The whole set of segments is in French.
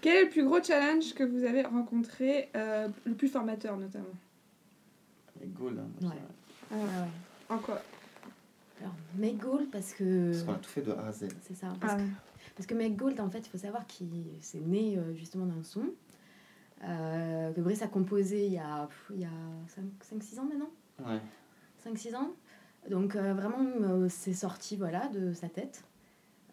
Quel est le plus gros challenge que vous avez rencontré, euh, le plus formateur notamment Make Gold. hein, Ouais. Ah, Ah ouais. En quoi Alors, Make Gold, parce que. Parce qu'on a tout fait de A à Z. C'est ça. Parce, Ah, que, parce que Make Gold, en fait, il faut savoir qu'il c'est né euh, justement d'un son. euh, que Brice a composé il y a, pff, il y a 5-6 ans maintenant. Ouais. 5-6 ans. Donc euh, vraiment, euh, c'est sorti voilà, de sa tête.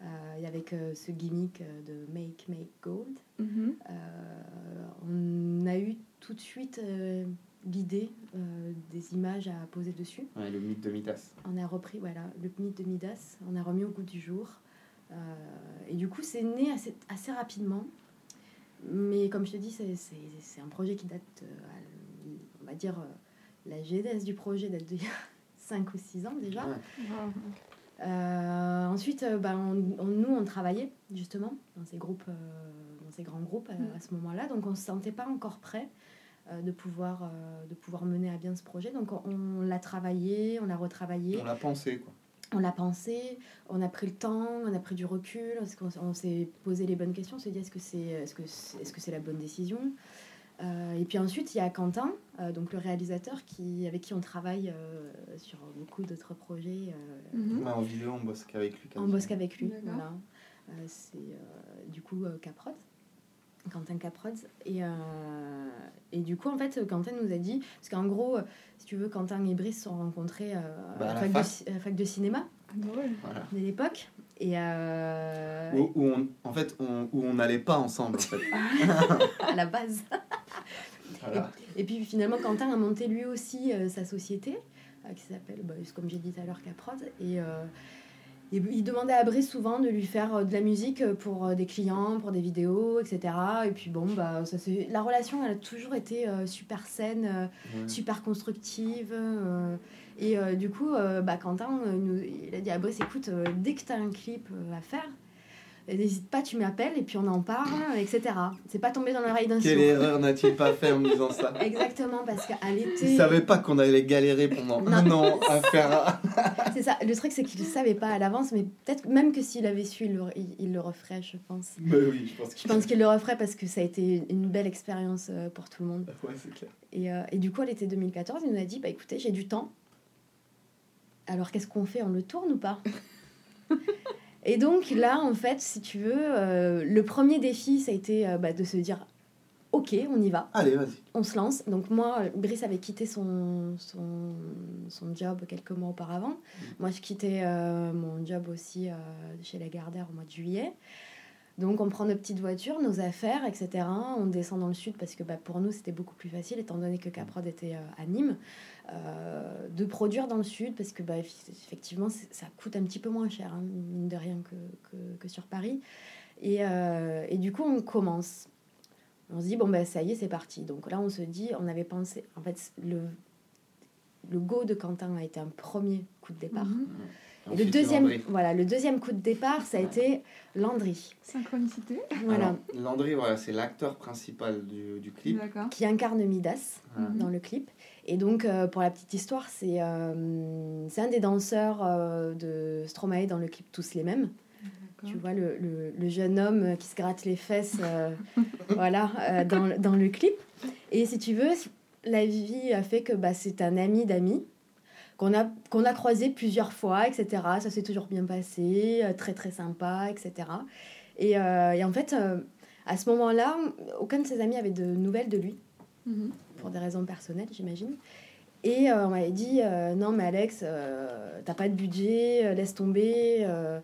Euh, et avec euh, ce gimmick euh, de Make, Make Gold. mhm. Euh, on a eu tout de suite euh, l'idée euh, des images à poser dessus. Ouais, le mythe de Midas. On a repris voilà, le mythe de Midas, on a remis au goût du jour. Euh, et du coup, c'est né assez, assez rapidement. Mais comme je te dis, c'est, c'est, c'est un projet qui date, euh, à- on va dire, euh, la genèse du projet date d'il y a 5 ou 6 ans déjà. Ouais. Wow. Euh, ensuite, euh, bah, on- on- nous, on travaillait justement dans ces groupes, euh, dans ces grands groupes à, Mm. à ce moment-là. Donc, on ne se sentait pas encore prêt euh, de, pouvoir, euh, de pouvoir mener à bien ce projet. Donc, on, on l'a travaillé, on l'a retravaillé, On l'a pensé, quoi. on l'a pensé, on a pris le temps, on a pris du recul, on s'est posé les bonnes questions, on s'est dit est-ce que c'est est -ce que c'est est -ce c'est la bonne décision? Euh, Et puis ensuite, il y a Quentin, euh, donc le réalisateur, qui, avec qui on travaille euh, sur beaucoup d'autres projets. euh. Ouais, en vidéo, on bosse qu'avec lui. on bosse qu'avec lui. Voilà. Euh, c'est euh, du coup euh, Caprod, Quentin Caprod. Et, euh, et du coup, en fait, Quentin nous a dit, parce qu'en gros, euh, si tu veux, Quentin et Brice se sont rencontrés euh, Bah, à la fac fac. de, ci- à la fac de cinéma Ah, drôle. Voilà. de l'époque. Et euh, Où, où on, en fait, on, où on n'allait pas ensemble, en fait. à la base. Voilà. Et puis finalement, Quentin a monté lui aussi euh, sa société, euh, qui s'appelle, bah, comme j'ai dit tout à l'heure, Caprod. Et, euh, et il demandait à Brice souvent de lui faire de la musique pour des clients, pour des vidéos, etc. Et puis bon, bah, ça, la relation, elle a toujours été euh, super saine, euh, Ouais. super constructive. euh, et du coup, bah, Quentin, nous- il a dit à Brice, écoute, dès que tu as un clip à faire, n'hésite pas, tu m'appelles et puis on en parle, etc. C'est pas tombé dans l'oreille d'un Quelle erreur n'a-t-il pas fait en me disant ça Exactement, parce qu'à Il l'été. savait pas qu'on allait galérer pendant Non. un an à faire. C'est ça, le truc c'est qu'il ne savait pas à l'avance, mais peut-être même que s'il avait su, il le, il- il le referait, je pense. Mais oui, je pense que. Je pense qu'il le referait parce que ça a été une belle expérience euh, pour tout le monde. Ouais, c'est clair. Et, euh, et du coup, à l'été 2014, il nous a dit bah écoutez, j'ai du temps. Alors qu'est-ce qu'on fait? On le tourne ou pas? Et donc là, en fait, si tu veux, euh, le premier défi, ça a été euh, bah, de se dire ok, on y va. Allez, vas-y. on se lance. Donc moi, Brice avait quitté son, son, son job quelques mois auparavant. Moi, je quittais euh, mon job aussi chez la Gardère au mois de juillet. Donc on prend nos petites voitures, nos affaires, etc. On descend dans le sud parce que bah, pour nous, c'était beaucoup plus facile, étant donné que Caprod était à Nîmes, euh, de produire dans le sud parce que bah, eff- effectivement, ça coûte un petit peu moins cher, hein, mine de rien, que, que, que sur Paris. Et, euh, et du coup, on commence. On se dit, bon, ben ça y est, c'est parti. Donc là, on se dit, on avait pensé, en fait, le, le go de Quentin a été un premier coup de départ. Mhm. Et le deuxième, Landry. voilà, le deuxième coup de départ, ça a été Landry. Synchronicité. Voilà, Alors, Landry, voilà, c'est l'acteur principal du, du clip. Qui incarne Midas Voilà. dans le clip. Et donc, euh, pour la petite histoire, c'est euh, un des danseurs euh, de Stromae dans le clip Tous les mêmes. Tu vois le, le- le jeune homme qui se gratte les fesses voilà, dans, dans le clip. Et si tu veux, la vie a fait que bah, c'est un ami d'amis qu'on a, qu'on a croisé plusieurs fois, etc. Ça s'est toujours bien passé, très très sympa, etc. Et, euh, et en fait, euh, à ce moment-là, aucun de ses amis avait de nouvelles de lui Mhm. pour des raisons personnelles, j'imagine. Et euh, on m'avait dit euh, non, mais Alex, euh, t'as pas de budget, euh, laisse tomber, euh,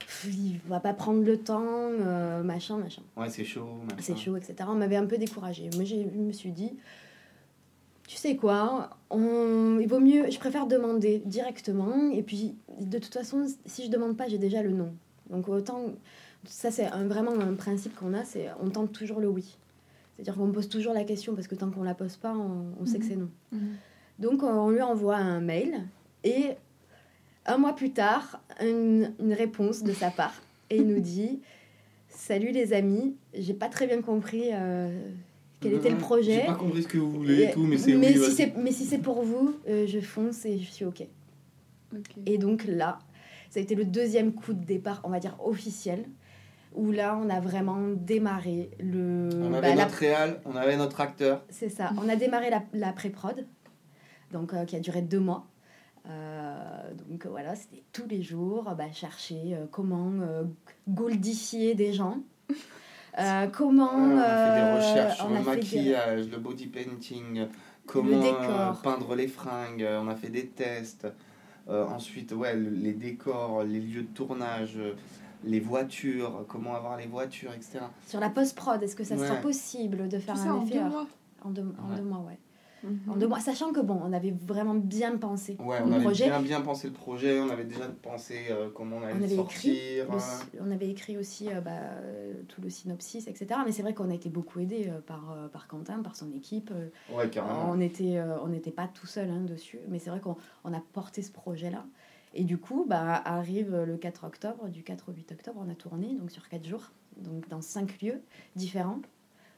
pff, il va pas prendre le temps, euh, machin, machin. Ouais, c'est chaud. machin. C'est chaud, etc. On m'avait un peu découragée. Moi, j'ai- je me suis dit, tu sais quoi, on, il vaut mieux, je préfère demander directement. Et puis, de toute façon, si je demande pas, j'ai déjà le non. Donc, autant, ça, c'est un- vraiment un principe qu'on a, c'est on tente toujours le oui. C'est-à-dire qu'on pose toujours la question parce que tant qu'on la pose pas, on, on sait que Mhm. c'est non. Mhm. Donc, on lui envoie un mail et un mois plus tard, une, une réponse de sa part. Et il nous dit Salut les amis, j'ai pas très bien compris euh, quel était le J'ai projet. pas compris ce que vous voulez et tout, mais c'est mais oui, si mais si c'est pour vous, euh, je fonce et je suis OK. Ok. Et donc là, ça a été le deuxième coup de départ, on va dire officiel. Où là, on a vraiment démarré le. On bah, avait la- notre réal, on avait notre acteur. C'est ça. On a démarré la, la pré-prod, donc euh, qui a duré deux mois. Euh, donc euh, voilà, c'était tous les jours, bah, chercher euh, comment euh, goldifier des gens. Euh, comment. on a fait des euh, recherches sur le des- maquillage, le body painting, comment euh, peindre les fringues, euh, on a fait des tests. Euh, ensuite, ouais, le- les décors, les lieux de tournage, euh, les voitures, comment avoir les voitures, etc. Sur la post-prod, est-ce que ça sera Ouais. possible de faire Tout ça un en effet deux mois. En deux, en Ouais. deux mois, ouais. Mhm. En deux mois, sachant que bon, on avait vraiment bien pensé Ouais, le on avait projet. bien, bien pensé le projet, on avait déjà pensé euh, comment on allait On écrit, sortir. le euh, on avait écrit aussi euh, bah, euh, tout le synopsis, etc. Mais c'est vrai qu'on a été beaucoup aidé euh, par, euh, par Quentin, par son équipe. Ouais, carrément. on n'était on n'était pas tout seul hein, dessus, mais c'est vrai qu'on on a porté ce projet-là. Et du coup, bah, arrive le 4 octobre, du 4 au 8 octobre, on a tourné donc sur 4 jours, donc dans 5 lieux différents.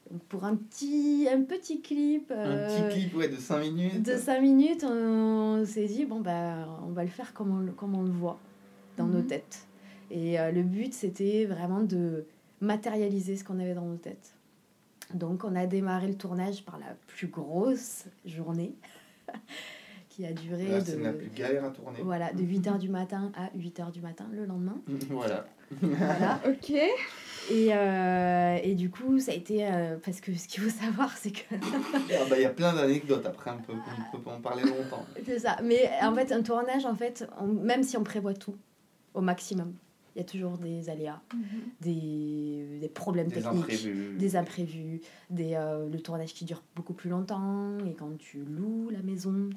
Donc pour un petit, un petit clip, Un euh, petit clip ouais, de 5 minutes. de 5 minutes, on, s'est dit, bon, bah, on va le faire comme on, le- comme on le voit dans nos Mhm. têtes. Et euh, le but, c'était vraiment de matérialiser ce qu'on avait dans nos têtes. Donc, on a démarré le tournage par la plus grosse journée, qui a duré la de, plus galère à tourner. voilà, de 8h du matin à 8h du matin le lendemain. voilà. Voilà. Ok. Et, euh, et du coup, ça a été... euh, parce que ce qu'il faut savoir, c'est que... Ah bah, Il y a plein d'anecdotes après, on peut, on peut en parler longtemps. C'est ça. Mais en fait, un tournage, en fait, on- même si on prévoit tout au maximum, il y a toujours des aléas, Mhm. des, des problèmes Des techniques, imprévus. des imprévus, des, euh, le tournage qui dure beaucoup plus longtemps, et quand tu loues la maison,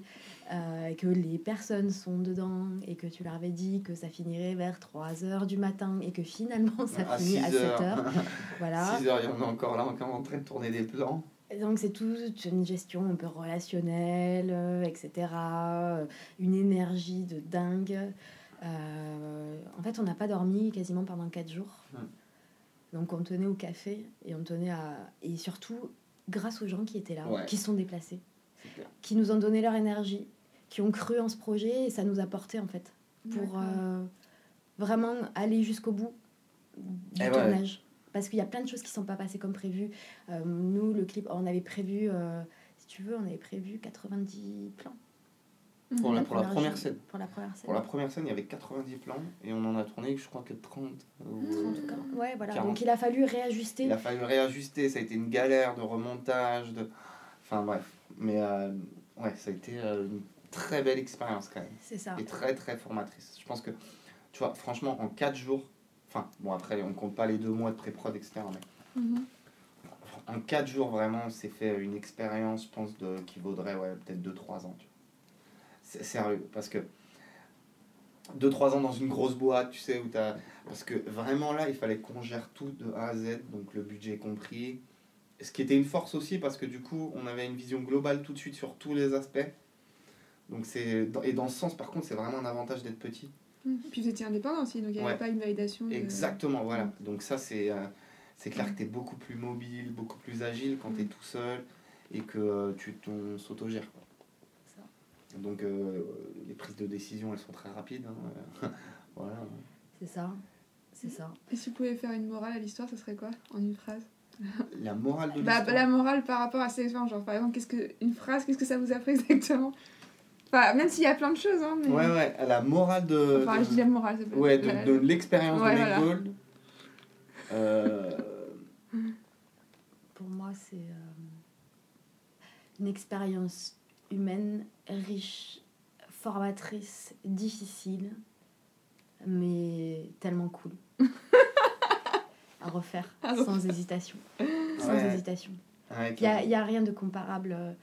euh, et que les personnes sont dedans, et que tu leur avais dit que ça finirait vers 3 heures du matin, et que finalement ça à finit à 6 7 heures. heures. Voilà. 6 heures, il y en a encore là, encore en train de tourner des plans. Et Donc c'est toute une gestion un peu relationnelle, euh, etc. euh, Une énergie de dingue. Euh, en fait, on n'a pas dormi quasiment pendant 4 jours. Ouais. Donc on tenait au café et on tenait à... Et surtout, grâce aux gens qui étaient là, Ouais. qui se sont déplacés, qui nous ont donné leur énergie, qui ont cru en ce projet et ça nous a porté en fait pour euh, vraiment aller jusqu'au bout du Eh ouais. tournage. Parce qu'il y a plein de choses qui ne sont pas passées comme prévu. Euh, nous, le clip, on avait prévu, euh, si tu veux, on avait prévu 90 plans. Pour la, pour la première scène. Pour la première scène. Pour la première scène, il y avait 90 plans et on en a tourné, je crois que 30. ou- 30 cas. Ouais, voilà. 40. Donc il a fallu réajuster. Il a fallu réajuster, ça a été une galère de remontage, de... Enfin bref. Mais euh, ouais, ça a été euh, une très belle expérience quand même. C'est ça. Et très très formatrice. Je pense que, tu vois, franchement, en 4 jours, enfin bon après on compte pas les deux mois de pré-prod, etc. Mais Mhm. en 4 jours vraiment, on s'est fait une expérience, je pense, de, qui vaudrait ouais, peut-être 2-3 ans. tu vois. C'est sérieux, parce que 2-3 ans dans une grosse boîte, tu sais, où t'as... Parce que vraiment là, il fallait qu'on gère tout de A à Z, donc le budget compris. Ce qui était une force aussi, parce que du coup, on avait une vision globale tout de suite sur tous les aspects. Donc c'est... Et dans ce sens, par contre, c'est vraiment un avantage d'être petit. Mhm. Puis vous étiez indépendant aussi, donc il n'y avait Ouais. pas une validation. de- Exactement, voilà. Donc ça, c'est euh, c'est clair que tu es beaucoup plus mobile, beaucoup plus agile quand tu es tout seul et que euh, tu t'on s'autogères. quoi. Ça. Donc euh, les prises de décision, elles sont très rapides. hein. voilà. C'est ça. C'est ça. Et si vous pouvez faire une morale à l'histoire, ça serait quoi En une phrase? La morale de bah, l'histoire. La morale par rapport à cette expérience, genre par exemple, qu'est-ce que, une phrase, qu'est-ce que ça vous a fait exactement? Enfin, même s'il y a plein de choses, hein, mais. Ouais, ouais, la morale de... Enfin, de- je dis la morale, c'est pas. Ouais, de, l'expérience Ouais, de voilà. Gold. Euh, Pour moi, c'est euh, une expérience humaine riche, formatrice, difficile, mais tellement cool. à refaire, À sans hésitation. Sans Ouais. hésitation. ouais, Il n'y a, y a rien de comparable.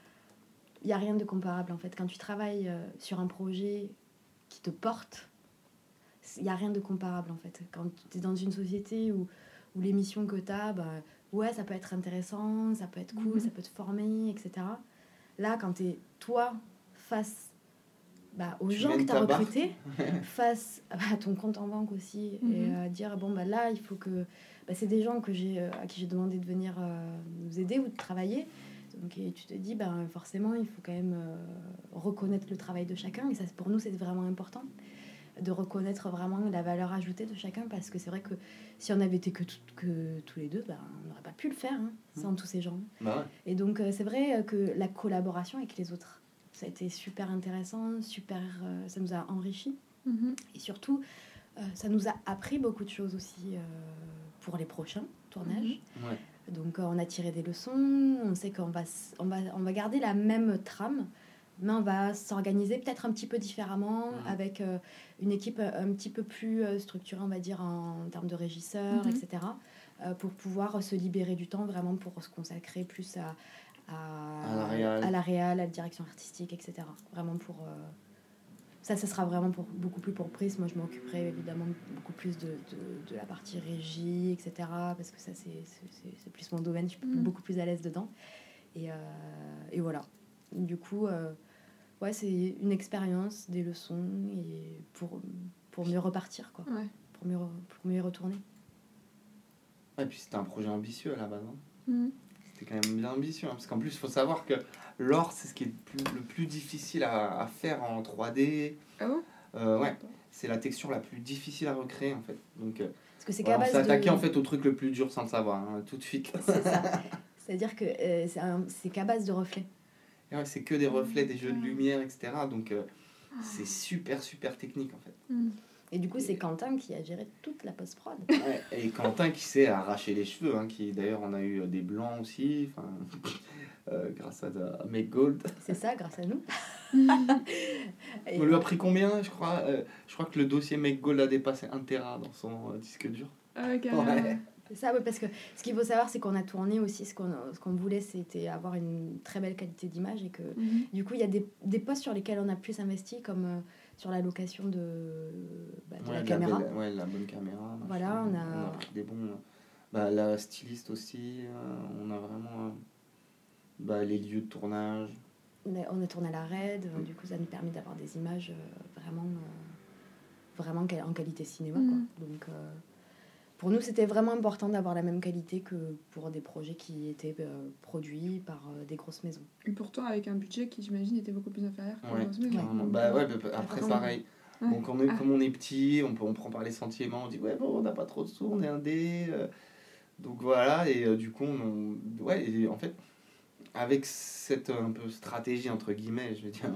Il y a rien de comparable en fait. Quand tu travailles euh, sur un projet qui te porte, il n'y a rien de comparable en fait. Quand tu es dans une société où, où les missions que tu as, bah, ouais, ça peut être intéressant, ça peut être cool, Mhm. ça peut te former, etc. Là, quand tu es toi face bah, aux Tu gens que tu as recrutés, face à ton compte en banque aussi, et Mhm. euh, dire bon, bah là, il faut que. Bah, c'est des gens que j'ai, euh, à qui j'ai demandé de venir euh, nous aider ou de travailler. Donc, et tu te dis, ben, forcément, il faut quand même euh, reconnaître le travail de chacun. Et ça, pour nous, c'est vraiment important. De reconnaître vraiment la valeur ajoutée de chacun parce que c'est vrai que si on avait été que, tout- que tous les deux, ben, on n'aurait pas pu le faire hein, sans tous ces gens. Bah ouais. Et donc euh, c'est vrai euh, que la collaboration avec les autres, ça a été super intéressant, super, euh, ça nous a enrichi Mhm. et surtout euh, ça nous a appris beaucoup de choses aussi euh, pour les prochains tournages. Ouais. Donc on a tiré des leçons, on sait qu'on va, on va, on va garder la même trame, mais on va s'organiser peut-être un petit peu différemment, Mhm. avec euh, une équipe euh, un petit peu plus euh, structurée, on va dire, en, termes de régisseurs, Mhm. etc., euh, pour pouvoir se libérer du temps vraiment pour se consacrer plus à, à, À la réal. à la réal, à la direction artistique, etc. Vraiment pour... euh, ça, ça sera vraiment pour, beaucoup plus pour Prise. Moi, je m'occuperai évidemment beaucoup plus de, de, de la partie régie, etc. Parce que ça, c'est plus mon domaine. Je suis Mm. beaucoup plus à l'aise dedans. Et, euh, et voilà. Du coup, euh, ouais, c'est une expérience, des leçons, et pour, pour mieux repartir, quoi. Ouais. Pour mieux, pour mieux y retourner. Et puis c'était un projet ambitieux à la base. hein. Mhm. C'était quand même bien ambitieux. hein, parce qu'en plus, il faut savoir que l'or, c'est ce qui est le plus, le plus difficile à, à faire en 3D. Ah bon? Euh, ouais, c'est la texture la plus difficile à recréer en fait. Donc, euh, Parce que c'est voilà, s'est base attaqué de... en fait au truc le plus dur sans le savoir, hein, tout de suite. C'est ça. C'est-à-dire que euh, c'est un- c'est qu'à base de reflets. Et ouais, c'est que des reflets, des jeux de Ah. lumière, etc. Donc, euh, c'est super, super technique en fait. Mhm. Et du coup, c'est Quentin qui a géré toute la post-prod. Ouais, et Quentin qui s'est arraché les cheveux, hein, qui d'ailleurs on a eu euh, des blancs aussi, enfin, euh, grâce à, à Make Gold. C'est ça, grâce à nous. On lui a pris combien Je crois, euh, je crois que le dossier Make Gold a dépassé 1 Tera dans son euh, disque dur. Ah, carrément. Ouais. C'est ça, ouais, parce que ce qu'il faut savoir, c'est qu'on a tourné aussi, ce qu'on ce qu'on voulait, c'était avoir une très belle qualité d'image et que Mhm. du coup, il y a des, des postes sur lesquels on a plus investi, comme euh, sur la location de, bah, de Ouais, la caméra. belle- ouais, la bonne caméra. machin. Voilà, on a- pris des bons. Bah, la styliste aussi, euh, on a vraiment. euh, bah, les lieux de tournage. On a, on a tourné à la RAID, euh, du coup, ça nous permet d'avoir des images euh, vraiment, euh, vraiment en qualité cinéma. Mhm. Quoi. Donc, euh, pour nous, c'était vraiment important d'avoir la même qualité que pour des projets qui étaient euh, produits par euh, des grosses maisons. Et pourtant, avec un budget qui, j'imagine, était beaucoup plus inférieur que Ouais, dans ce maison. carrément. Donc, Bah, euh, ouais, bah, après, Ouais. pareil. Ouais. Donc, on est, Ah. comme on est petit, on, peut, on prend par les sentiments, on dit ouais, bon, on n'a pas trop de sous, on est un dé. euh, donc voilà, et euh, du coup, on, ouais, et en fait, avec cette euh, un peu stratégie, entre guillemets, je veux dire,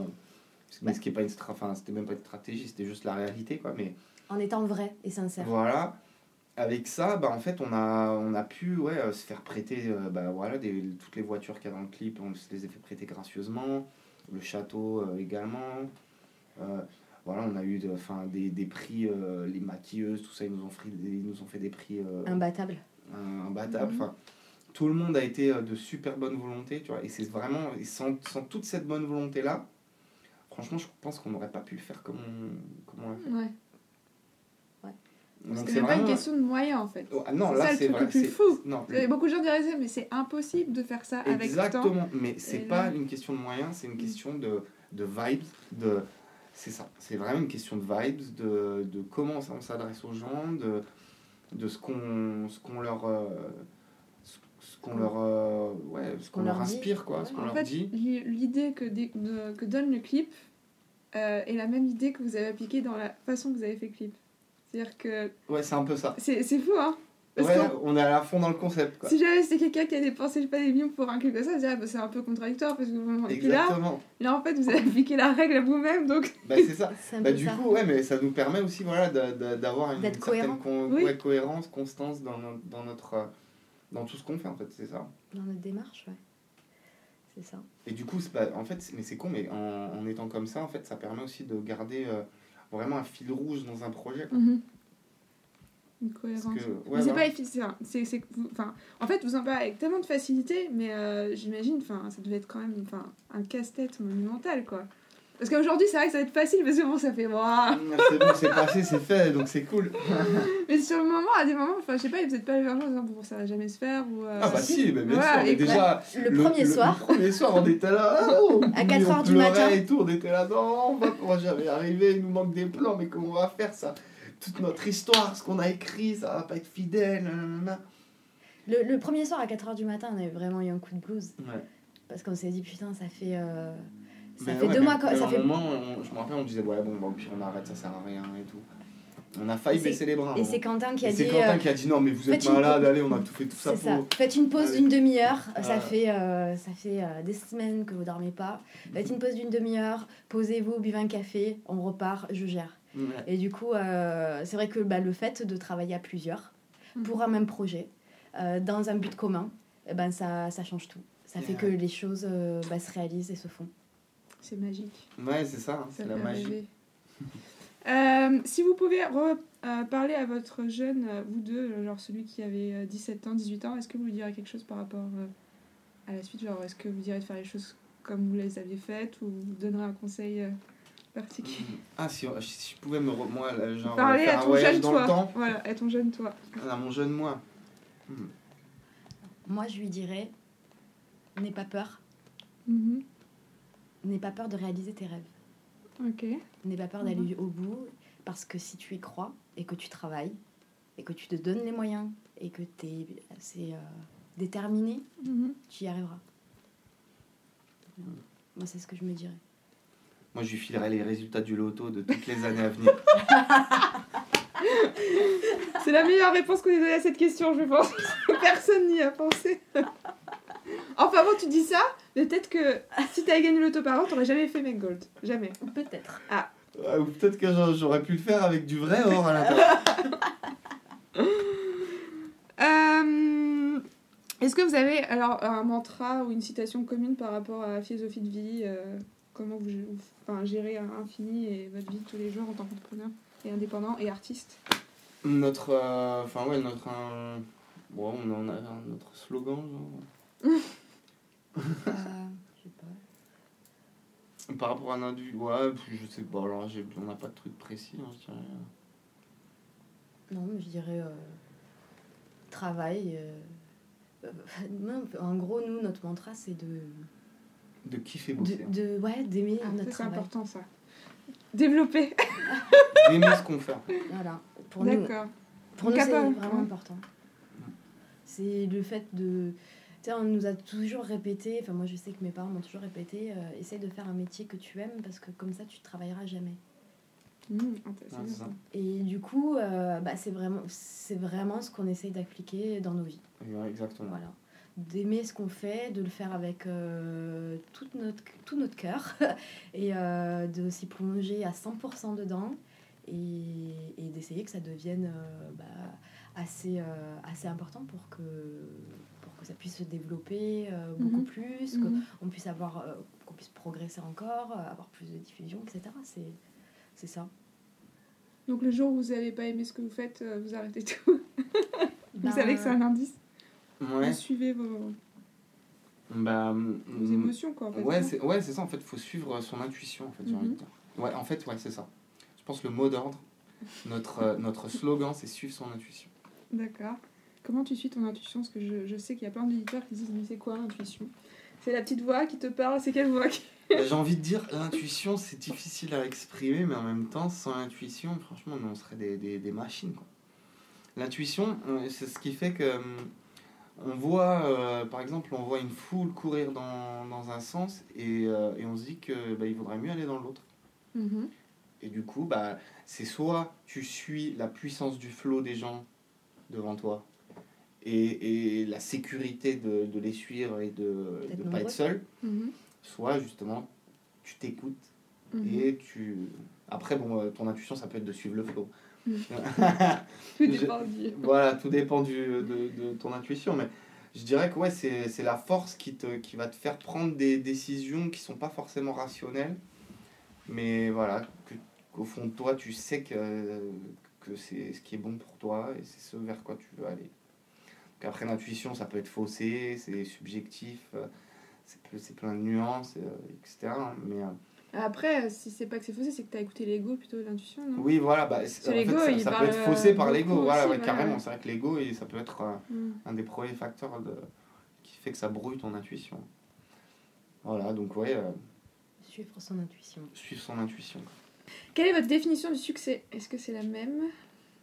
mais ce qui est pas une enfin, c'était même pas une stratégie, c'était juste la réalité, quoi, mais En étant vrai et sincère. voilà. Avec ça, bah, en fait, on a, on a pu ouais, euh, se faire prêter euh, bah, voilà, des, toutes les voitures qu'il y a dans le clip, on se les a fait prêter gracieusement. Le château euh, également. Euh, voilà, on a eu de, des, des prix, euh, les maquilleuses, tout ça, ils nous ont, fait des, ils nous ont fait des prix Imbattable. imbattables. Mhm. Tout le monde a été de super bonne volonté, tu vois. Et c'est vraiment, et sans, sans toute cette bonne volonté-là, franchement, je pense qu'on n'aurait pas pu le faire comme on, comme on l'a fait. Ouais. C'est même pas une question de moyens, en fait. Oh, ah non, C'est là, c'est vrai. c'est- fou. Non, Beaucoup de gens diraient mais c'est impossible de faire ça avec le temps. Exactement, mais c'est pas là- une question de moyens, c'est une Mm. question de, de vibes, de... C'est ça, c'est vraiment une question de vibes, de, de comment on s'adresse aux gens, de, de ce qu'on ce qu'on leur... euh, ce qu'on leur, euh, ouais, ce qu'on leur leur inspire, quoi, ce qu'on leur fait, dit. l'i- l'idée que, que donne le clip euh, est la même idée que vous avez appliquée dans la façon que vous avez fait le clip. C'est-à-dire que Ouais, c'est un peu ça. c'est c'est fou, hein Parce Ouais, on est à fond dans le concept, quoi. si jamais c'était quelqu'un qui a dépensé, je sais pas, des millions pour un clip comme ça, je dirais bah, c'est un peu contradictoire parce que vous puis là, Exactement. là, en fait, vous avez appliqué la règle à vous-même, donc Bah, c'est ça. Bah, du ça. coup, ouais, mais ça nous permet aussi voilà, de- de- d'avoir une, certaine cohérent. con- Oui. ouais, cohérence, constance dans, no- dans, notre, euh, dans tout ce qu'on fait, en fait, c'est ça. Dans notre démarche, ouais. C'est ça. Et du coup, c'est pas, en fait, c'est- mais c'est con, mais en, en étant comme ça, en fait, ça permet aussi de garder euh, vraiment un fil rouge dans un projet. quoi. Mhm. une cohérence. que, ouais, mais c'est voilà. pas. C'est, enfin, en fait, vous en parlez avec tellement de facilité, mais euh, j'imagine, enfin, ça devait être quand même, enfin, un casse-tête monumental, quoi. Parce qu'aujourd'hui, c'est vrai que ça va être facile parce que bon, ça fait waouh. C'est bon, c'est passé, c'est fait, donc c'est cool. Mais sur le moment, à des moments, enfin, je sais pas, vous êtes pas jour en disant bon, ça va jamais se faire ou. euh, Ah bah si, mais bien Voilà, sûr, mais et déjà... Le, premier soir, Le premier soir, on était là, ah, oh, À on 4 heures du pleurait matin. et tout, on était là, non, on va, va jamais arriver, il nous manque des plans, mais comment on va faire ça? Toute notre histoire, ce qu'on a écrit, ça va pas être fidèle, nanana. le, le premier soir à 4h du matin, on avait vraiment eu un coup de blues. Ouais. Parce qu'on s'est dit, putain, ça fait, euh, Ça Mais fait ouais, deux mais- mois ça fait. moment, on- je me rappelle, on disait, ouais, bon, bah, au pire, on arrête, ça sert à rien et tout. On a failli baisser les bras. Et hein. c'est Quentin qui a Et c'est dit. Quentin euh, qui a dit, non, mais vous êtes malade, allez, on a tout fait tout ça C'est ça. pour. Faites une pause d'une demi-heure. Ça fait, euh, ça fait euh, des semaines que vous dormez pas. Faites une pause d'une demi-heure. Posez-vous, buvez un café. On repart. Je gère. Ouais. Et du coup, euh, c'est vrai que bah, le fait de travailler à plusieurs Mhm. pour un même projet, euh, dans un but commun, eh ben, ça, ça change tout. Ça fait que les choses euh, bah, se réalisent et se font. C'est magique. Ouais, c'est ça, hein, Ça c'est la magie. Euh, si vous pouvez euh, parler à votre jeune, euh, vous deux, genre celui qui avait euh, 17 ans, 18 ans, est-ce que vous lui direz quelque chose par rapport euh, à la suite Genre, est-ce que vous direz de faire les choses comme vous les aviez faites ou vous donnerez un conseil euh, particulier? Ah, si, si je pouvais me. re- Moi, genre, Parler faire à un ton voyage jeune dans toi. le temps. Voilà, à ton jeune toi. À mon jeune moi. Hmm. Moi, je lui dirais n'aie pas peur. Mhm. N'aie pas peur de réaliser tes rêves. Ok. N'aie pas peur d'aller au bout. Parce que si tu y crois et que tu travailles et que tu te donnes les moyens et que tu es assez euh, déterminé, Mhm. tu y arriveras. Moi, c'est ce que je me dirais. Moi, je lui filerai les résultats du loto de toutes les années à venir. C'est la meilleure réponse qu'on ait donnée à cette question, je pense. Personne n'y a pensé. enfin bon, tu dis ça, peut-être que si t'avais gagné l'auto par an, t'aurais jamais fait Gold. Jamais. Peut-être. Ah, ou peut-être que j'a- j'aurais pu le faire avec du vrai or à l'intérieur. Euh, Est-ce que vous avez alors un mantra ou une citation commune par rapport à la philosophie de vie euh, Comment vous, vous- enfin, gérez un infini et votre vie de tous les jours en tant qu'entrepreneur et indépendant et artiste? Notre. euh, Enfin, ouais, notre. euh, Bon, on en a un- notre slogan, genre. Euh, je sais pas. Par rapport à un indu. Ouais, puis je sais pas, alors on n'a pas de truc précis, hein, je dirais. Non, mais je dirais euh, travail. euh, euh, en gros, nous, notre mantra, c'est de, De kiffer bosser. de, de- ouais, d'aimer Ah, notre C'est important ça. Développer. D'aimer ce qu'on fait. Voilà. Pour nous, D'accord. pour nous c'est vraiment important. C'est le fait de. Tu sais, on nous a toujours répété, enfin, moi, je sais que mes parents m'ont toujours répété euh, essaye de faire un métier que tu aimes parce que comme ça, tu travailleras jamais. Mmh, ça. Et du coup, euh, bah, c'est vraiment, c'est vraiment ce qu'on essaye d'appliquer dans nos vies. Exactement. Voilà. D'aimer ce qu'on fait, de le faire avec euh, toute notre, tout notre cœur et euh, de s'y plonger à 100% dedans et, et d'essayer que ça devienne euh, bah, assez, euh, assez important pour que, que ça puisse se développer euh, beaucoup Mhm. plus, Mhm. qu'on puisse, avoir, euh, qu'on puisse progresser encore, euh, avoir plus de diffusion, etc. C'est, c'est ça. Donc le jour où vous n'avez pas aimé ce que vous faites, euh, vous arrêtez tout. vous Ben, savez que c'est un indice. Ouais. Vous suivez vos, Bah. vos mm, émotions quoi. En fait, Ouais, non c'est ouais, c'est ça, en fait, il faut suivre son intuition, en fait, j'ai envie de Mhm. dire. Ouais, en fait, ouais, c'est ça. Je pense que le mot d'ordre, notre, euh, notre slogan, c'est suivre son intuition. D'accord. Comment tu suis ton intuition? Parce que je, je sais qu'il y a plein d'éditeurs qui disent mais c'est quoi l'intuition? C'est la petite voix qui te parle, c'est quelle voix qui- Bah, j'ai envie de dire, l'intuition, c'est difficile à exprimer, mais en même temps, sans l'intuition, franchement, on serait des, des, des machines. L'intuition, euh, c'est ce qui fait que. hum, On voit, euh, par exemple, on voit une foule courir dans, dans un sens et, euh, et on se dit que bah, il vaudrait mieux aller dans l'autre. Mhm. Et du coup, bah, c'est soit tu suis la puissance du flot des gens devant toi et, et la sécurité de, de les suivre et de ne pas être seul, Mhm. soit justement tu t'écoutes Mhm. et tu. Après, bon, euh, ton intuition, ça peut être de suivre le flot. Mhm. Tout Je- dépend du- voilà, tout dépend du, de, de ton intuition, mais je dirais que ouais, c'est la force qui, te, qui va te faire prendre des décisions qui sont pas forcément rationnelles, mais voilà, qu'au fond de toi, tu sais que, que c'est ce qui est bon pour toi et c'est ce vers quoi tu veux aller. Après, l'intuition, ça peut être faussé, c'est subjectif, euh, c'est ple- c'est plein de nuances, euh, etc. Mais euh, Après, si c'est pas que c'est faussé, c'est que t'as écouté l'ego plutôt que l'intuition, non? Oui, voilà, bah, c'est- l'ego, ça, il ça peut être faussé par l'ego, voilà, ouais, carrément. ouais. C'est vrai que l'ego, et ça peut être. Mhm. un des premiers facteurs de, qui fait que ça brouille ton intuition. Voilà, donc ouais, euh, Suivre son intuition. suivre son intuition. Quelle est votre définition du succès? Est-ce que c'est la même,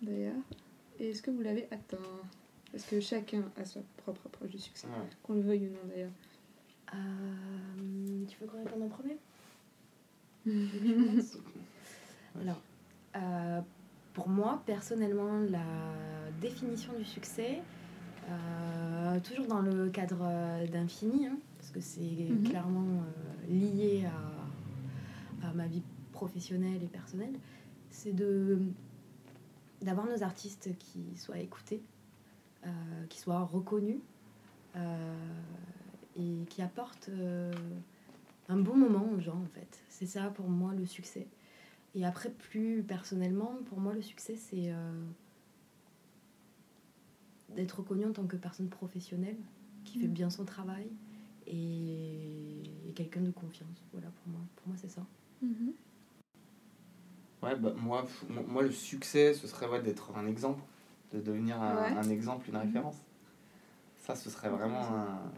d'ailleurs? Et est-ce que vous l'avez atteint? Parce que chacun a sa propre approche du succès, Ouais. qu'on le veuille ou non, d'ailleurs. Euh, tu veux qu'on réponde en premier? Alors, euh, pour moi, personnellement, la définition du succès, euh, toujours dans le cadre d'infini, hein, parce que c'est Mhm. clairement euh, lié à, à ma vie professionnelle et personnelle, c'est de d'avoir nos artistes qui soient écoutés, qui soient reconnus euh, et qui apportent euh, un bon moment aux gens en fait. C'est ça pour moi le succès. Et après, plus personnellement, pour moi, le succès, c'est euh, d'être reconnu en tant que personne professionnelle qui fait Mhm. bien son travail et, et quelqu'un de confiance. Voilà, pour moi, pour moi c'est ça. Mhm. Ouais, bah, moi, moi, le succès, ce serait ouais, d'être un exemple, de devenir un, Ouais. un exemple, une Mhm. référence. Ça, ce serait vraiment un,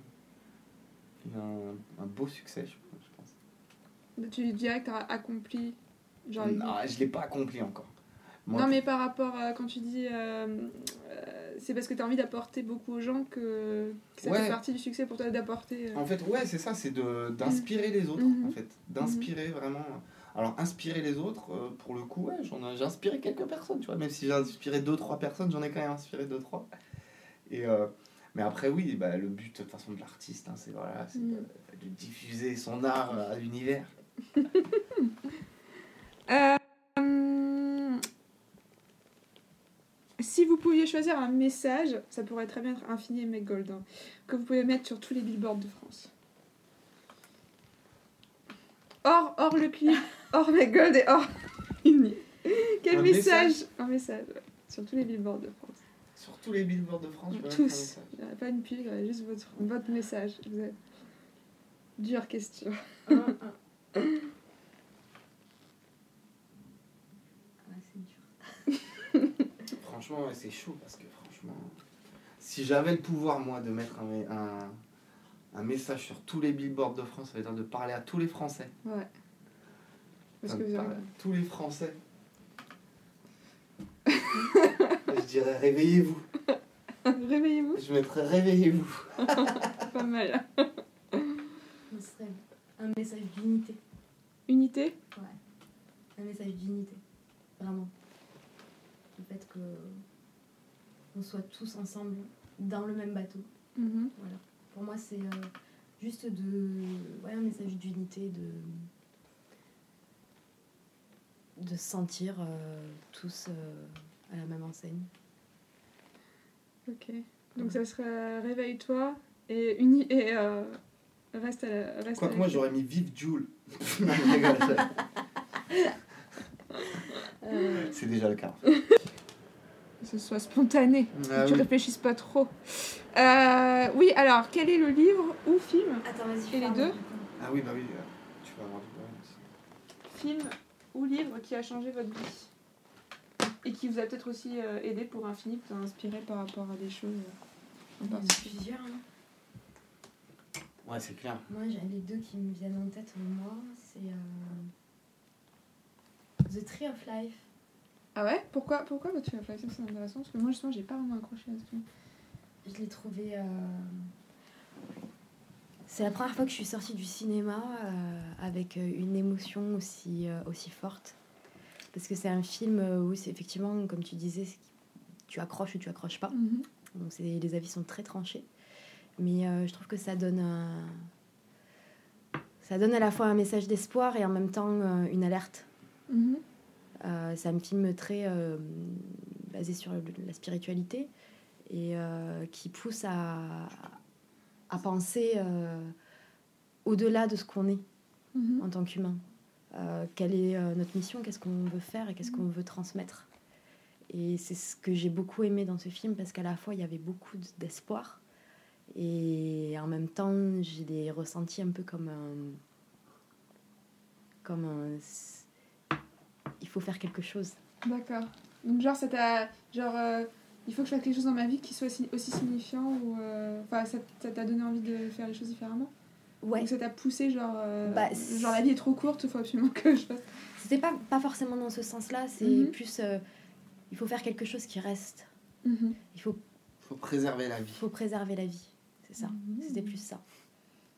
un, un beau succès, je, je pense. Tu dirais que tu as accompli. Genre, Ah, je ne l'ai pas accompli encore. Moi, non, mais par rapport à quand tu dis. euh, euh, c'est parce que tu as envie d'apporter beaucoup aux gens que, que ça Ouais. fait partie du succès pour toi d'apporter. euh, En fait, ouais, c'est ça, c'est de- d'inspirer les autres, Mhm. en fait. D'inspirer vraiment. Alors, inspirer les autres, euh, pour le coup, ouais, j'en ai- j'ai inspiré quelques personnes, tu vois. Même si j'ai inspiré deux, trois personnes, j'en ai quand même inspiré deux, trois. Et, euh, mais après, oui, bah, le but, de toute façon, de l'artiste, hein, c'est voilà, c'est Mhm. de, de diffuser son art à l'univers. Euh, si vous pouviez choisir un message, ça pourrait très bien être Infini et Gold, hein, que vous pouvez mettre sur tous les billboards de France. Hors, hors le clip, hors Meg Gold et hors Infini. Quel Un message Un message, ouais, sur tous les billboards de France. Sur tous les billboards de France, je Tous. Il n'y pas une pile, il y a juste votre, votre message. Vous êtes... Dure question. Ah, c'est dur. Franchement, ouais, c'est chaud parce que franchement, si j'avais le pouvoir, moi, de mettre un, un, un message sur tous les billboards de France, ça veut dire de parler à tous les Français. Ouais. Parce Enfin, que vous parler avez... à tous les Français. je dirais réveillez-vous. Réveillez-vous, Je mettrais réveillez-vous. pas mal. Ce serait un message d'unité. Unité? Un message d'unité. Vraiment. Le fait que on soit tous ensemble dans le même bateau. Mhm. Voilà. Pour moi, c'est euh, juste de. Ouais, un message d'unité, de. De se sentir euh, tous euh, à la même enseigne. Ok. Donc ça serait réveille-toi et uni et euh, reste à la reste Quoique moi j'aurais mis vive Joule. C'est déjà le cas. Que ce soit spontané, Ah que tu oui. réfléchisses pas trop. Euh, oui, alors quel est le livre ou film Attends, vas-y. Et les deux Ah oui, bah oui, euh, tu vas avoir du problème aussi. Film ou livre qui a changé votre vie et qui vous a peut-être aussi euh, aidé pour Infini, qui t'a inspiré par rapport à des choses en particulier. hein. Ouais, c'est clair. Moi, j'ai les deux qui me viennent en tête, moi, c'est euh, The Tree of Life. Ah ouais? Pourquoi pourquoi votre film ça c'est intéressant parce que moi justement j'ai pas vraiment accroché à ce film. Je l'ai trouvé. euh, C'est la première fois que je suis sortie du cinéma euh, avec euh, une émotion aussi, euh, aussi forte. Parce que c'est un film où c'est effectivement, comme tu disais, tu accroches ou tu accroches pas. Mhm. Donc les avis sont très tranchés. Mais euh, je trouve que ça donne un- ça donne à la fois un message d'espoir et en même temps une alerte. Mhm. C'est un film très basé sur la spiritualité et qui pousse à, à penser euh, au-delà de ce qu'on est Mhm. en tant qu'humain. Euh, quelle est euh, notre mission, qu'est-ce qu'on veut faire et qu'est-ce qu'on veut transmettre. Et c'est ce que j'ai beaucoup aimé dans ce film parce qu'à la fois il y avait beaucoup d'espoir et en même temps j'ai des ressentis un peu comme un. comme un. Il faut faire quelque chose. D'accord. Donc genre t'a genre euh, il faut que je fasse quelque chose dans ma vie qui soit aussi, signifiant ou euh, enfin ça ça t'a donné envie de faire les choses différemment Ouais, Donc ça t'a poussé genre euh, Bah, genre la vie est trop courte, il faut absolument que je fasse. c'était pas, pas forcément dans ce sens-là, c'est Mhm. plus. euh, il faut faire quelque chose qui reste. Mhm. Il faut, Faut préserver la vie. faut préserver la vie. C'est ça. Mhm. C'était plus ça.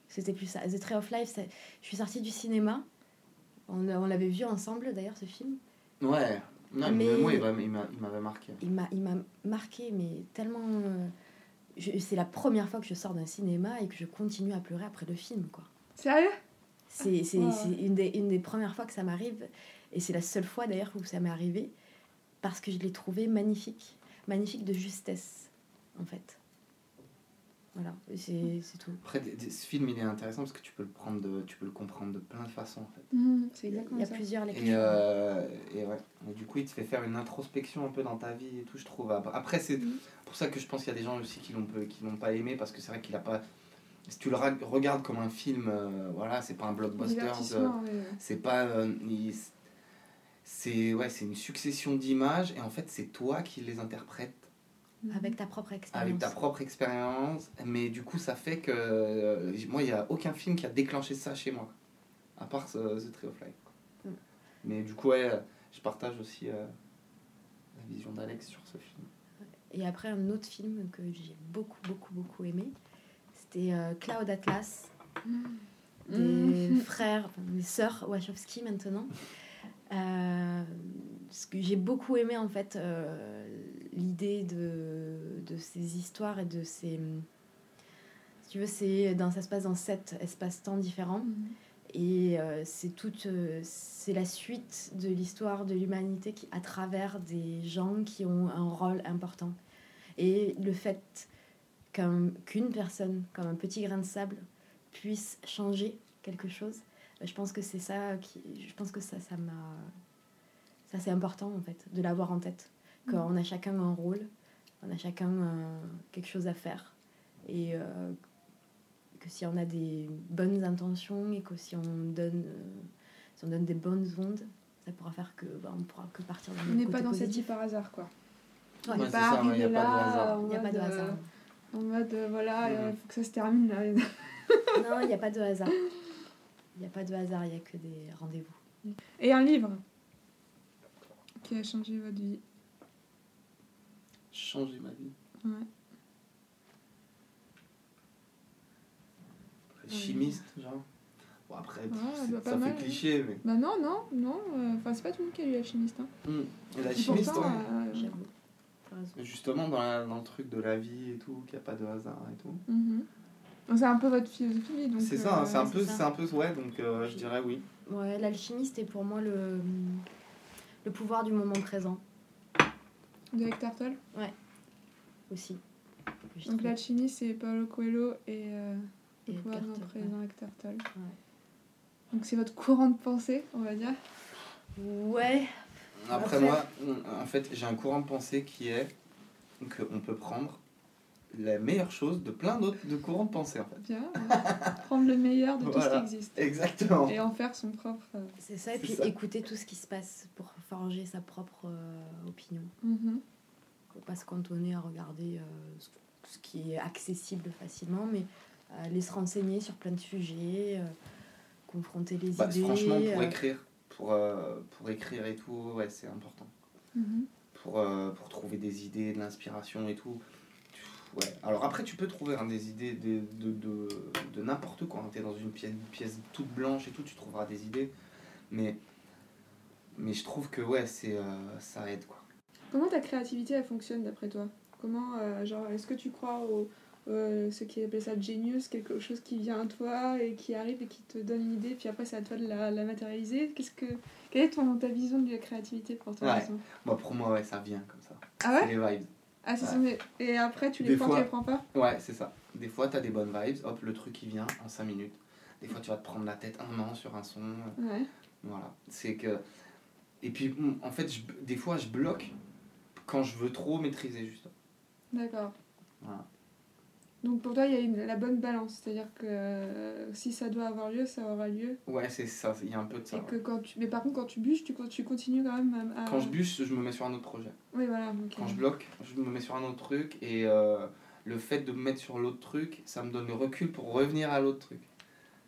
C'était plus ça. The Tree of Life, je suis sortie du cinéma On, on l'avait vu ensemble d'ailleurs ce film. Ouais. Non, mais, Mais- moi, il m'a- il m'a- il m'avait marqué. Il m'a, il m'a marqué, mais tellement. euh, je- c'est la première fois que je sors d'un cinéma et que je continue à pleurer après le film, quoi. Sérieux? C'est, c'est, Ouais. c'est une, des, une des premières fois que ça m'arrive, et c'est la seule fois d'ailleurs où ça m'est arrivé, parce que je l'ai trouvé magnifique. Magnifique de justesse, en fait. Voilà, et c'est, c'est tout. Après, ce film, il est intéressant parce que tu peux le prendre de, tu peux le comprendre de plein de façons, en fait. C'est Il y a ça. plusieurs lectures. Et, euh, et ouais. Et du coup, il te fait faire une introspection un peu dans ta vie et tout, je trouve. Après, c'est Mhm. pour ça que je pense qu'il y a des gens aussi qui l'ont peu- qui l'ont pas aimé parce que c'est vrai qu'il a pas. Si tu le regardes comme un film, euh, voilà, c'est pas un blockbuster. euh, c'est pas. euh, il- c'est ouais, c'est une succession d'images et en fait, c'est toi qui les interprètes Avec ta propre expérience. avec ta propre expérience. Mais du coup, ça fait que. euh, moi, il n'y a aucun film qui a déclenché ça chez moi. À part ce- The Tree of Life. Mm. Mais du coup, ouais, je partage aussi euh, la vision d'Alex sur ce film. Et après, un autre film que j'ai beaucoup, beaucoup, beaucoup aimé, c'était euh, Cloud Atlas, des Mhm. frères, enfin, des sœurs Wachowski maintenant. Euh, ce que j'ai beaucoup aimé, en fait, euh, l'idée de, de ces histoires et de ces. Si tu veux, c'est dans, ça se passe dans sept espaces-temps différents. Mhm. Et euh, c'est toute, euh, c'est la suite de l'histoire de l'humanité qui, à travers des gens qui ont un rôle important. Et le fait qu'un- qu'une personne, comme un petit grain de sable, puisse changer quelque chose, je pense que c'est ça qui, je pense que ça, ça m'a, ça c'est important en fait, de l'avoir en tête. Qu'on a chacun un rôle, on a chacun euh, quelque chose à faire. Et euh, que si on a des bonnes intentions et que si on donne, euh, si on donne des bonnes ondes, ça pourra faire que bah, on pourra que partir dans On n'est pas dans cette vie par hasard, quoi. Ouais, On n'est pas arrivé de là Il n'y a pas de hasard. En mode, voilà, il Mhm. faut que ça se termine là. Non, il n'y a pas de hasard. Il n'y a pas de hasard, il n'y a que des rendez-vous. Et un livre qui a changé votre vie. Changer ma vie. Ouais. Chimiste, genre. Bon, après, Ouais, bah, pas ça mal, fait ouais. cliché, mais. Bah non, non, non. euh, Enfin, c'est pas tout le monde qui a lu Alchimiste. Hein. Hmm. Et la Et chimiste, pourtant, ouais. euh, J'avoue. T'as raison. Justement, dans, la- dans le truc de la vie et tout, qu'il n'y a pas de hasard et tout. mhm. Donc, C'est un peu votre philosophie donc, C'est ça, euh, c'est un peu, ça. c'est un peu, ouais, donc euh, je dirais oui. Ouais, l'alchimiste est pour moi le, le pouvoir du moment présent De Hector Tolle. aussi. Je Donc l'alchimie, c'est Paulo Coelho et euh, le Et pouvoir Hector d'un président Hector Tolle. Ouais. Donc c'est votre courant de pensée, on va dire. Ouais, Après, Après- moi, en fait, j'ai un courant de pensée qui est qu'on peut prendre la meilleure chose de plein d'autres de courants de pensée, en fait. Bien. prendre le meilleur de tout ce qui existe. Exactement. Et en faire son propre. euh, c'est ça. Et puis ça. écouter tout ce qui se passe pour forger sa propre euh, opinion. mhm. Faut pas se cantonner à regarder euh, ce, qui est accessible facilement, mais aller se renseigner sur plein de sujets, euh, confronter les Bah, idées. franchement, pour euh, écrire, pour, euh, pour écrire et tout, ouais, c'est important. Mhm. Pour, euh, pour trouver des idées, de l'inspiration et tout. Ouais. Alors après, tu peux trouver hein, des idées de, de, de, de n'importe quoi. Tu es dans une pièce, pièce toute blanche et tout, tu trouveras des idées. Mais, mais je trouve que ouais, c'est, euh, ça aide quoi. Comment ta créativité elle fonctionne d'après toi? Comment, euh, genre, est-ce que tu crois au euh, ceux qui appellent ça genius, quelque chose qui vient à toi et qui arrive et qui te donne une idée, puis après c'est à toi de la, la matérialiser? Qu'est-ce que quelle est ton, ta vision de la créativité pour toi Ouais. Moi, pour moi, ouais, ça vient comme ça. Ah ouais? C'est les vibes. Ah c'est ça, mais- Et après tu les Des prends, fois- tu les prends pas? Ouais, c'est ça. Des fois, tu as des bonnes vibes, hop, le truc il vient en 5 minutes. Des fois, tu vas te prendre la tête un an sur un son. Ouais. Voilà. C'est que. Et puis, en fait, je- des fois, je bloque quand je veux trop maîtriser, juste. D'accord. Voilà. Donc pour toi il y a une- la bonne balance, c'est-à-dire que euh, si ça doit avoir lieu, ça aura lieu. Ouais, c'est ça, il y a un peu de ça. Et ouais. que quand tu... Mais par contre quand tu bûches, tu, tu continues quand même à... Quand je bûche, je me mets sur un autre projet. Oui voilà. Quand je bloque, je me mets sur un autre truc et euh, le fait de me mettre sur l'autre truc, ça me donne le recul pour revenir à l'autre truc.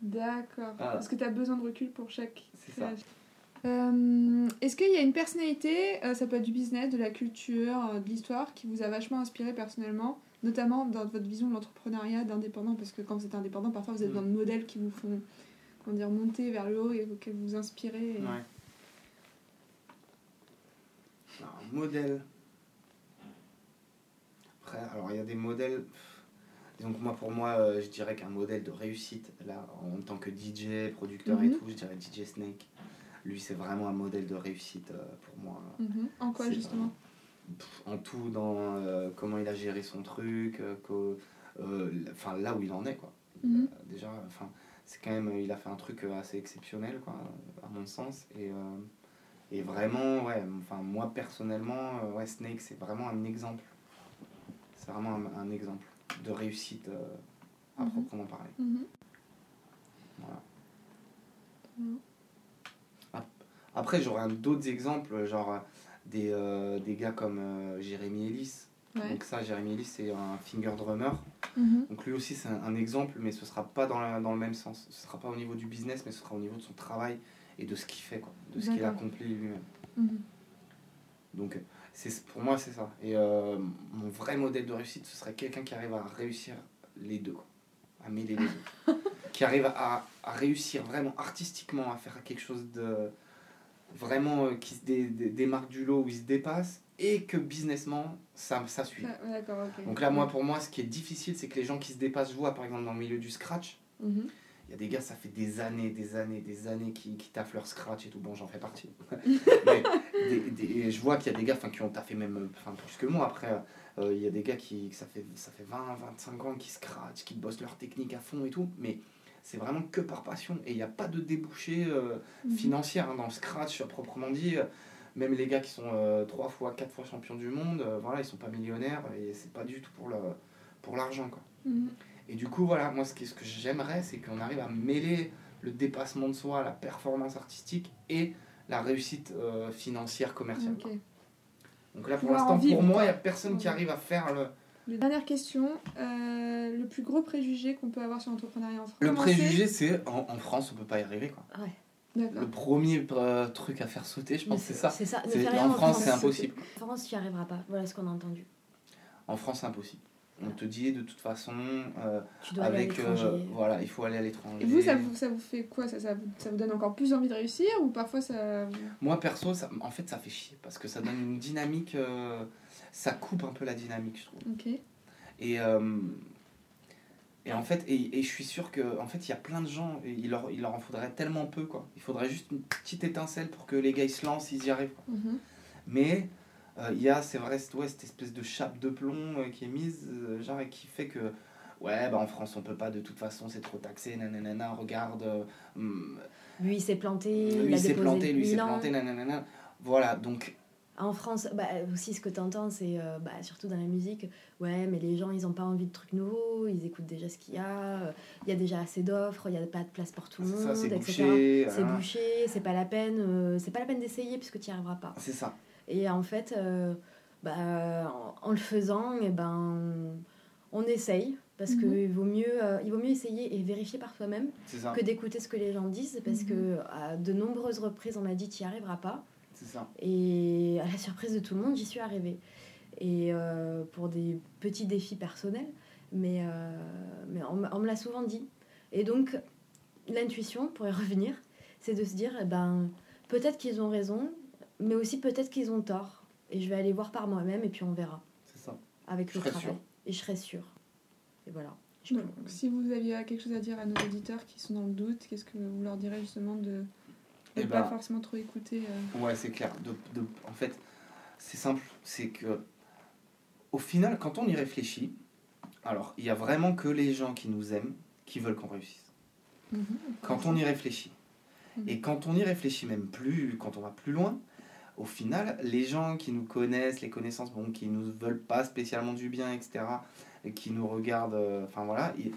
D'accord. Voilà. Parce que tu as besoin de recul pour chaque C'est ça. création. Euh, Est-ce qu'il y a une personnalité, ça peut être du business, de la culture, de l'histoire, qui vous a vachement inspiré personnellement, notamment dans votre vision de l'entrepreneuriat d'indépendant Parce que quand vous êtes indépendant, parfois vous avez Mm. besoin de modèles qui vous font comment dire, monter vers le haut et auquel vous inspirez. et- Ouais. Alors, un modèle. Après, alors il y a des modèles. Donc moi, pour moi, euh, je dirais qu'un modèle de réussite, là, en tant que DJ, producteur et Mhm. tout, je dirais DJ Snake. Lui, c'est vraiment un modèle de réussite euh, pour moi. Mhm. En quoi C'est justement? En tout, dans euh, comment il a géré son truc, euh, euh, enfin là où il en est, quoi. Mhm. Déjà, enfin, c'est quand même, il a fait un truc assez exceptionnel, quoi, à mon sens. Et, et vraiment, ouais, enfin, moi personnellement, ouais, Snake, c'est vraiment un exemple. C'est vraiment un, un exemple de réussite à Mhm. proprement parler. Mhm. Voilà. Ap- Après, j'aurais d'autres exemples, genre des, euh, des gars comme euh, Jérémy Ellis. Ouais. Donc ça, Jérémy Ellis, c'est un finger drummer. Mhm. Donc lui aussi, c'est un, un exemple, mais ce sera pas dans, la- dans le même sens. Ce sera pas au niveau du business, mais ce sera au niveau de son travail et de ce qu'il fait, quoi, de ce qu'il accomplit lui-même. Mhm. Donc c'est pour moi, c'est ça. Et euh, mon vrai modèle de réussite, ce serait quelqu'un qui arrive à réussir les deux, quoi, à mêler les deux. qui arrive à, à réussir vraiment artistiquement, à faire quelque chose de vraiment euh, qui se dé- dé- démarque du lot, où il se dépasse, et que businessment, ça, ça suit. Ah. Donc là, moi, pour moi, ce qui est difficile, c'est que les gens qui se dépassent, je vois par exemple dans le milieu du scratch, Mhm. il y a des gars, ça fait des années, des années, des années qui, qui taffent leur scratch et tout. Bon, j'en fais partie. Mais des- des- et je vois qu'il y a des gars qui ont taffé même euh, plus que moi. Après, euh, il y a des gars qui, ça fait, ça fait 20, 25 ans qui scratch, qui bossent leur technique à fond et tout. Mais c'est vraiment que par passion. Et il n'y a pas de débouché euh, Mhm. financière hein, dans le scratch, proprement dit. Même les gars qui sont euh, trois fois, quatre fois champions du monde, euh, voilà, ils sont pas millionnaires et c'est pas du tout pour le pour l'argent quoi. Mhm. Et du coup voilà, moi ce que, ce que j'aimerais c'est qu'on arrive à mêler le dépassement de soi, la performance artistique et la réussite euh, financière commerciale. Donc là pour l'instant pour moi il y a personne qui arrive à faire le Dernière question, euh, le plus gros préjugé qu'on peut avoir sur l'entrepreneuriat en France. le préjugé c'est en, en France on peut pas y arriver quoi. Ouais. Le premier euh, truc à faire sauter je pense c'est ça. C'est ça. Ne rien en France c'est France. impossible. En France, tu n'y arriveras pas. Voilà ce qu'on a entendu. En France c'est impossible. On te dit de toute façon euh, Tu dois aller à avec euh, voilà il faut aller à l'étranger. Et vous, ça vous, ça vous fait quoi? Ça, ça, vous, ça vous donne encore plus envie de réussir ou parfois ça. Moi perso, ça, en fait, ça fait chier parce que ça donne une dynamique, euh, ça coupe un peu la dynamique, je trouve. Et, euh, et en fait, et, et je suis sûr que en fait, il y a plein de gens, et il leur, il leur en faudrait tellement peu quoi. Il faudrait juste une petite étincelle pour que les gars ils se lancent, ils y arrivent. quoi. Mhm. Mais euh, il y a, c'est vrai, cette, ouais, cette espèce de chape de plomb euh, qui est mise, genre, et qui fait que. Ouais, bah en France on peut pas de toute façon, c'est trop taxé, nanana, regarde, euh, hum, Lui, il s'est planté. il lui a s'est planté, lui s'est planté, nanana. Voilà, donc En France, bah, aussi, ce que tu entends, c'est euh, bah, surtout dans la musique, ouais, mais les gens, ils n'ont pas envie de trucs nouveaux, ils écoutent déjà ce qu'il y a, euh, il y a déjà assez d'offres, il n'y a pas de place pour tout le monde, ça, c'est etc. bouché. C'est bouché, c'est pas la peine, euh, c'est pas la peine d'essayer puisque tu n'y arriveras pas. C'est ça. Et en fait, euh, bah, en, en le faisant, et ben, on essaye parce Mhm. qu'il vaut mieux, euh, il vaut mieux essayer et vérifier par soi-même que d'écouter ce que les gens disent parce Mhm. que à de nombreuses reprises, on m'a dit tu n'y arriveras pas. C'est ça. Et à la surprise de tout le monde, j'y suis arrivée. Et euh, pour des petits défis personnels, mais, euh, mais on, me l'a souvent dit. Et donc, l'intuition, pour y revenir, c'est de se dire, eh ben, peut-être qu'ils ont raison, mais aussi peut-être qu'ils ont tort. Et je vais aller voir par moi-même et puis on verra C'est ça. avec Je le travail. sûre. Et je serai sûre. Et voilà. Je Donc, si vous aviez quelque chose à dire à nos auditeurs qui sont dans le doute, qu'est-ce que vous leur direz justement de ne Eh pas ben- forcément trop écouter euh, Ouais, c'est clair. De, de- en fait, c'est simple. C'est que, au final, quand on y réfléchit, alors, il y a vraiment que les gens qui nous aiment qui veulent qu'on réussisse. mhm, Quand on y réfléchit. Mhm. Et quand on y réfléchit même plus, quand on va plus loin, au final, les gens qui nous connaissent, les connaissances, bon, qui nous veulent pas spécialement du bien, etc., et qui nous regardent, euh, enfin voilà, ils-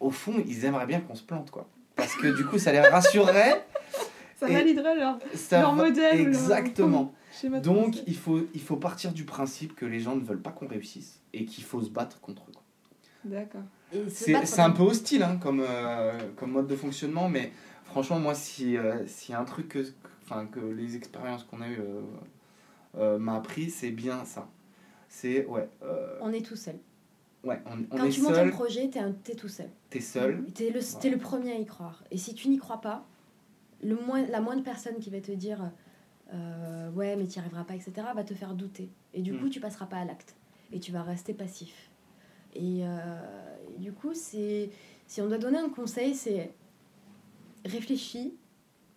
au fond, ils aimeraient bien qu'on se plante, quoi. Parce que du coup, ça les rassurerait. Ça validerait leur ça Leur va- modèle, leur- Exactement. de Donc, il faut, il faut partir du principe que les gens ne veulent pas qu'on réussisse et qu'il faut se battre contre eux. D'accord. C'est un peu hostile hein, comme, euh, comme mode de fonctionnement, mais franchement, moi, si, euh, s'il y a un truc que, enfin, que les expériences qu'on a eues euh, euh, m'a appris, c'est bien ça. C'est, ouais, euh, On est tout seul. Ouais, on, on Quand est tu montes un projet, t'es, t'es tout seul. t'es seul. T'es le, t'es le premier à y croire. Et si tu n'y crois pas, le moins, la moindre personne qui va te dire euh, ouais, mais tu n'y arriveras pas, etc., va te faire douter. Et du Mm. coup, tu passeras pas à l'acte. Et tu vas rester passif. Et, euh, et du coup, c'est, si on doit donner un conseil, c'est réfléchis,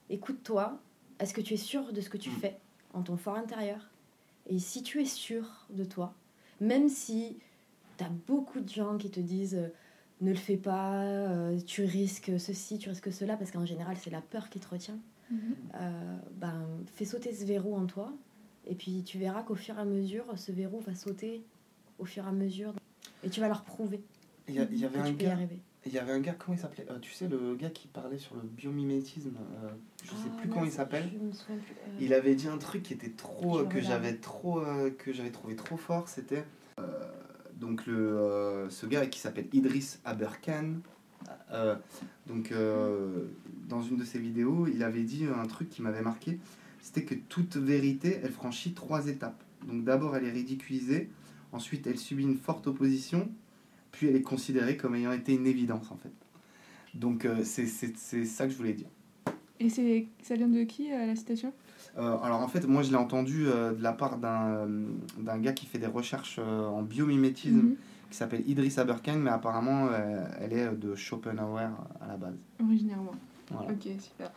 écoute-toi. Est-ce que tu es sûr de ce que tu Mm. fais en ton fort intérieur Et si tu es sûr de toi, même si tu as beaucoup de gens qui te disent ne le fais pas, euh, tu risques ceci, tu risques cela, parce qu'en général, c'est la peur qui te retient. Mhm. Euh, ben, fais sauter ce verrou en toi, et puis tu verras qu'au fur et à mesure, ce verrou va sauter au fur et à mesure, et tu vas leur prouver Il y, que avait un tu peux y gars, arriver. il y avait un gars, comment il s'appelait? Euh, Tu sais, le gars qui parlait sur le biomimétisme, euh, je sais Ah, plus comment il s'appelle. Euh, Il avait dit un truc qui était trop euh, que j'avais trop euh, que j'avais trouvé trop fort, c'était euh, donc euh, ce gars qui s'appelle Idriss Aberkan. euh, donc euh, dans une de ses vidéos, il avait dit un truc qui m'avait marqué, c'était que toute vérité, elle franchit trois étapes. Donc d'abord, elle est ridiculisée, ensuite elle subit une forte opposition, puis elle est considérée comme ayant été une évidence en fait. Donc c'est ça que je voulais dire. Et ça vient de qui la citation? Euh, alors en fait, moi je l'ai entendu euh, de la part d'un euh, d'un gars qui fait des recherches euh, en biomimétisme Mhm. qui s'appelle Idriss Aberkan, mais apparemment elle est de Schopenhauer à la base. Originairement. Voilà. Ok, super.